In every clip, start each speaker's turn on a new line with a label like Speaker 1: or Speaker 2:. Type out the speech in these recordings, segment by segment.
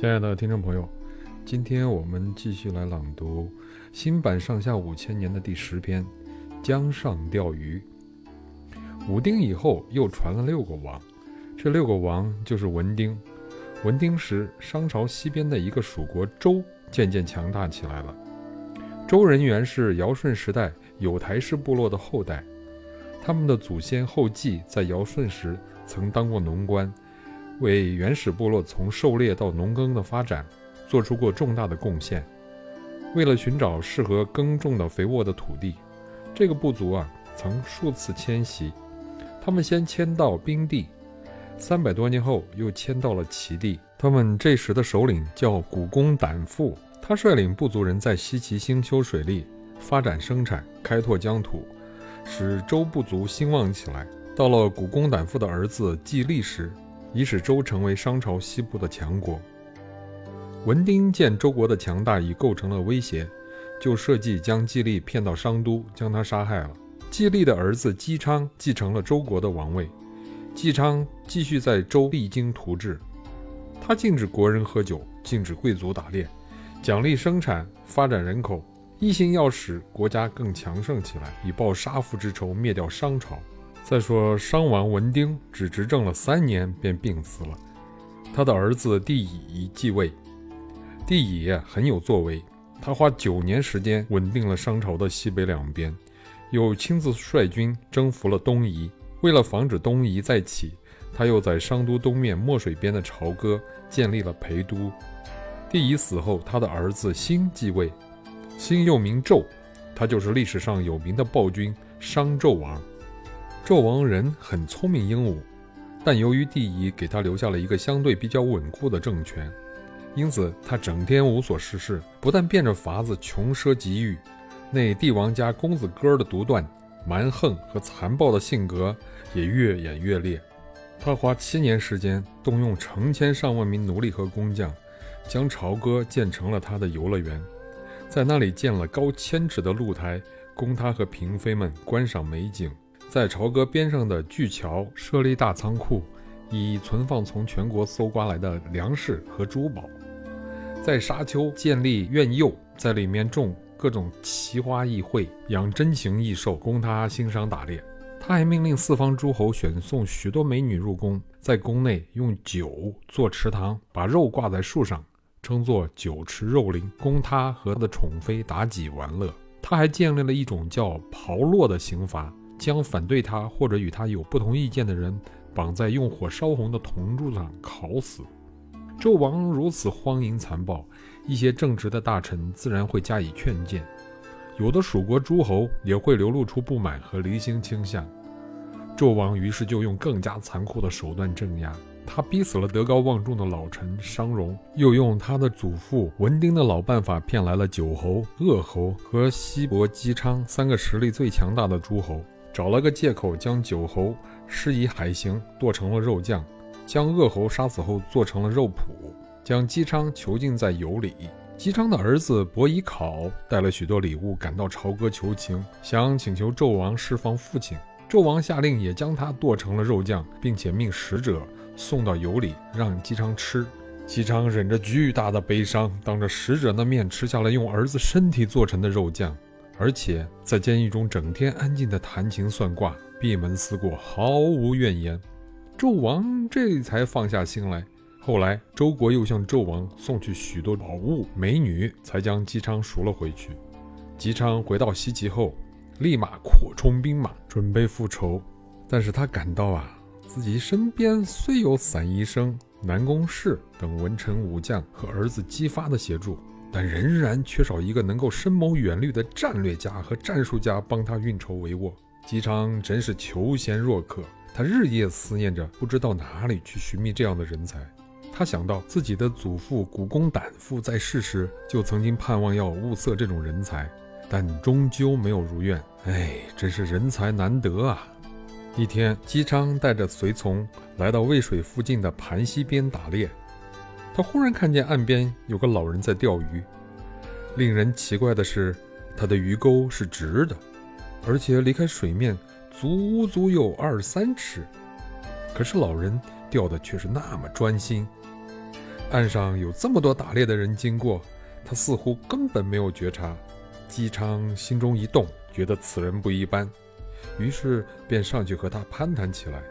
Speaker 1: 亲爱的听众朋友，今天我们继续来朗读新版《上下五千年》的第十篇《江上钓鱼》。武丁以后又传了六个王，这六个王就是文丁。文丁时，商朝西边的一个属国周渐渐强大起来了。周人原是尧舜时代有台氏部落的后代，他们的祖先后稷在尧舜时曾当过农官。为原始部落从狩猎到农耕的发展做出过重大的贡献。为了寻找适合耕种的肥沃的土地，这个部族啊曾数次迁徙。他们先迁到冰地，三百多年后又迁到了齐地。他们这时的首领叫古公胆父，他率领部族人在西岐兴修水利，发展生产，开拓疆土，使周部族兴旺起来。到了古公胆父的儿子季历时，已使周成为商朝西部的强国。文丁见周国的强大已构成了威胁，就设计将季历骗到商都，将他杀害了。季历的儿子姬昌继承了周国的王位。姬昌继续在周励精图治，他禁止国人喝酒，禁止贵族打猎，奖励生产，发展人口，一心要使国家更强盛起来，以报杀父之仇，灭掉商朝。再说，商王文丁只执政了三年便病死了，他的儿子帝乙继位。帝乙很有作为，他花九年时间稳定了商朝的西北两边，又亲自率军征服了东夷。为了防止东夷再起，他又在商都东面墨水边的朝歌建立了陪都。帝乙死后，他的儿子辛继位，辛又名纣，他就是历史上有名的暴君商纣王。纣王人很聪明英武，但由于帝乙给他留下了一个相对比较稳固的政权，因此他整天无所事事，不但变着法子穷奢极欲，那帝王家公子哥的独断、蛮横和残暴的性格也越演越烈。他花七年时间，动用成千上万名奴隶和工匠，将朝歌建成了他的游乐园，在那里建了高千尺的露台，供他和嫔妃们观赏美景。在朝歌边上的巨桥设立大仓库，以存放从全国搜刮来的粮食和珠宝。在沙丘建立苑囿，在里面种各种奇花异卉，养珍禽异兽，供他欣赏打猎。他还命令四方诸侯选送许多美女入宫，在宫内用酒做池塘，把肉挂在树上，称作酒池肉林，供他和他的宠妃妲己玩乐。他还建立了一种叫炮烙的刑罚。将反对他或者与他有不同意见的人绑在用火烧红的铜柱上烤死。纣王如此荒淫残暴，一些正直的大臣自然会加以劝谏，有的蜀国诸侯也会流露出不满和离心倾向。纣王于是就用更加残酷的手段镇压，他逼死了德高望重的老臣商容，又用他的祖父文丁的老办法骗来了九侯、鄂侯和西伯姬昌三个实力最强大的诸侯。找了个借口，将九侯施以海刑，剁成了肉酱；将恶侯杀死后，做成了肉脯；将姬昌囚禁在油里。姬昌的儿子伯夷考带了许多礼物，赶到朝歌求情，想请求纣王释放父亲。纣王下令，也将他剁成了肉酱，并且命使者送到油里，让姬昌吃。姬昌忍着巨大的悲伤，当着使者的面吃下了用儿子身体做成的肉酱。而且在监狱中整天安静地弹琴算卦、闭门思过，毫无怨言。纣王这才放下心来。后来周国又向纣王送去许多宝物、美女，才将姬昌赎了回去。姬昌回到西岐后，立马扩充兵马，准备复仇。但是他感到啊，自己身边虽有散宜生、南宫氏等文臣武将和儿子姬发的协助。但仍然缺少一个能够深谋远虑的战略家和战术家帮他运筹帷幄。姬昌真是求贤若渴，他日夜思念着，不知道哪里去寻觅这样的人才。他想到自己的祖父古公胆父在世时就曾经盼望要物色这种人才，但终究没有如愿。哎，真是人才难得啊！一天，姬昌带着随从来到渭水附近的盘溪边打猎。他忽然看见岸边有个老人在钓鱼，令人奇怪的是，他的鱼钩是直的，而且离开水面足足有二三尺。可是老人钓的却是那么专心。岸上有这么多打猎的人经过，他似乎根本没有觉察。姬昌心中一动，觉得此人不一般，于是便上去和他攀谈起来。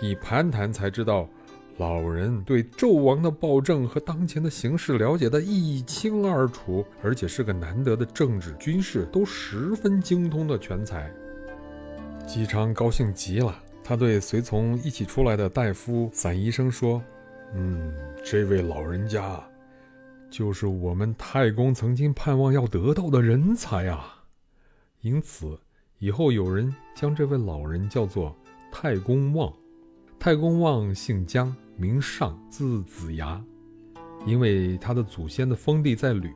Speaker 1: 一攀谈才知道，老人对纣王的暴政和当前的形势了解得一清二楚，而且是个难得的政治、军事都十分精通的全才。姬昌高兴极了，他对随从一起出来的大夫散医生说：“嗯，这位老人家。”就是我们太公曾经盼望要得到的人才啊！因此，以后有人将这位老人叫做太公望。太公望姓姜，名尚，字子牙。因为他的祖先的封地在吕，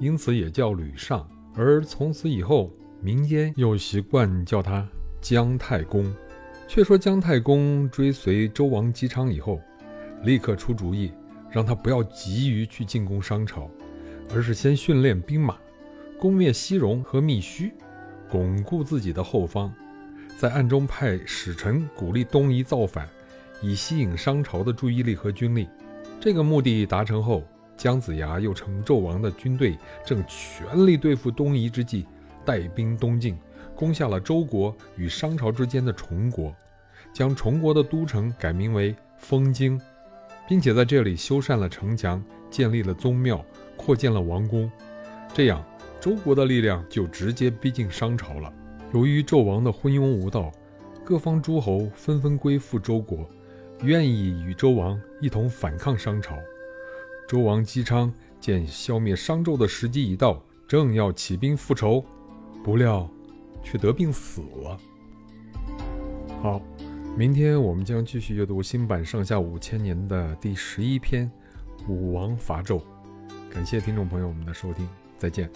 Speaker 1: 因此也叫吕尚。而从此以后，民间又习惯叫他姜太公。却说姜太公追随周王姬昌以后，立刻出主意。让他不要急于去进攻商朝，而是先训练兵马，攻灭西戎和密须，巩固自己的后方，在暗中派使臣鼓励东夷造反，以吸引商朝的注意力和军力。这个目的达成后，姜子牙又乘纣王的军队正全力对付东夷之际，带兵东进，攻下了周国与商朝之间的崇国，将崇国的都城改名为封京。并且在这里修缮了城墙，建立了宗庙，扩建了王宫，这样周国的力量就直接逼近商朝了。由于纣王的昏庸无道，各方诸侯纷纷归附周国，愿意与周王一同反抗商朝。周王姬昌见消灭商纣的时机已到，正要起兵复仇，不料却得病死了。好。明天我们将继续阅读新版上下五千年的第十一篇《武王伐纣》。感谢听众朋友们的收听，再见。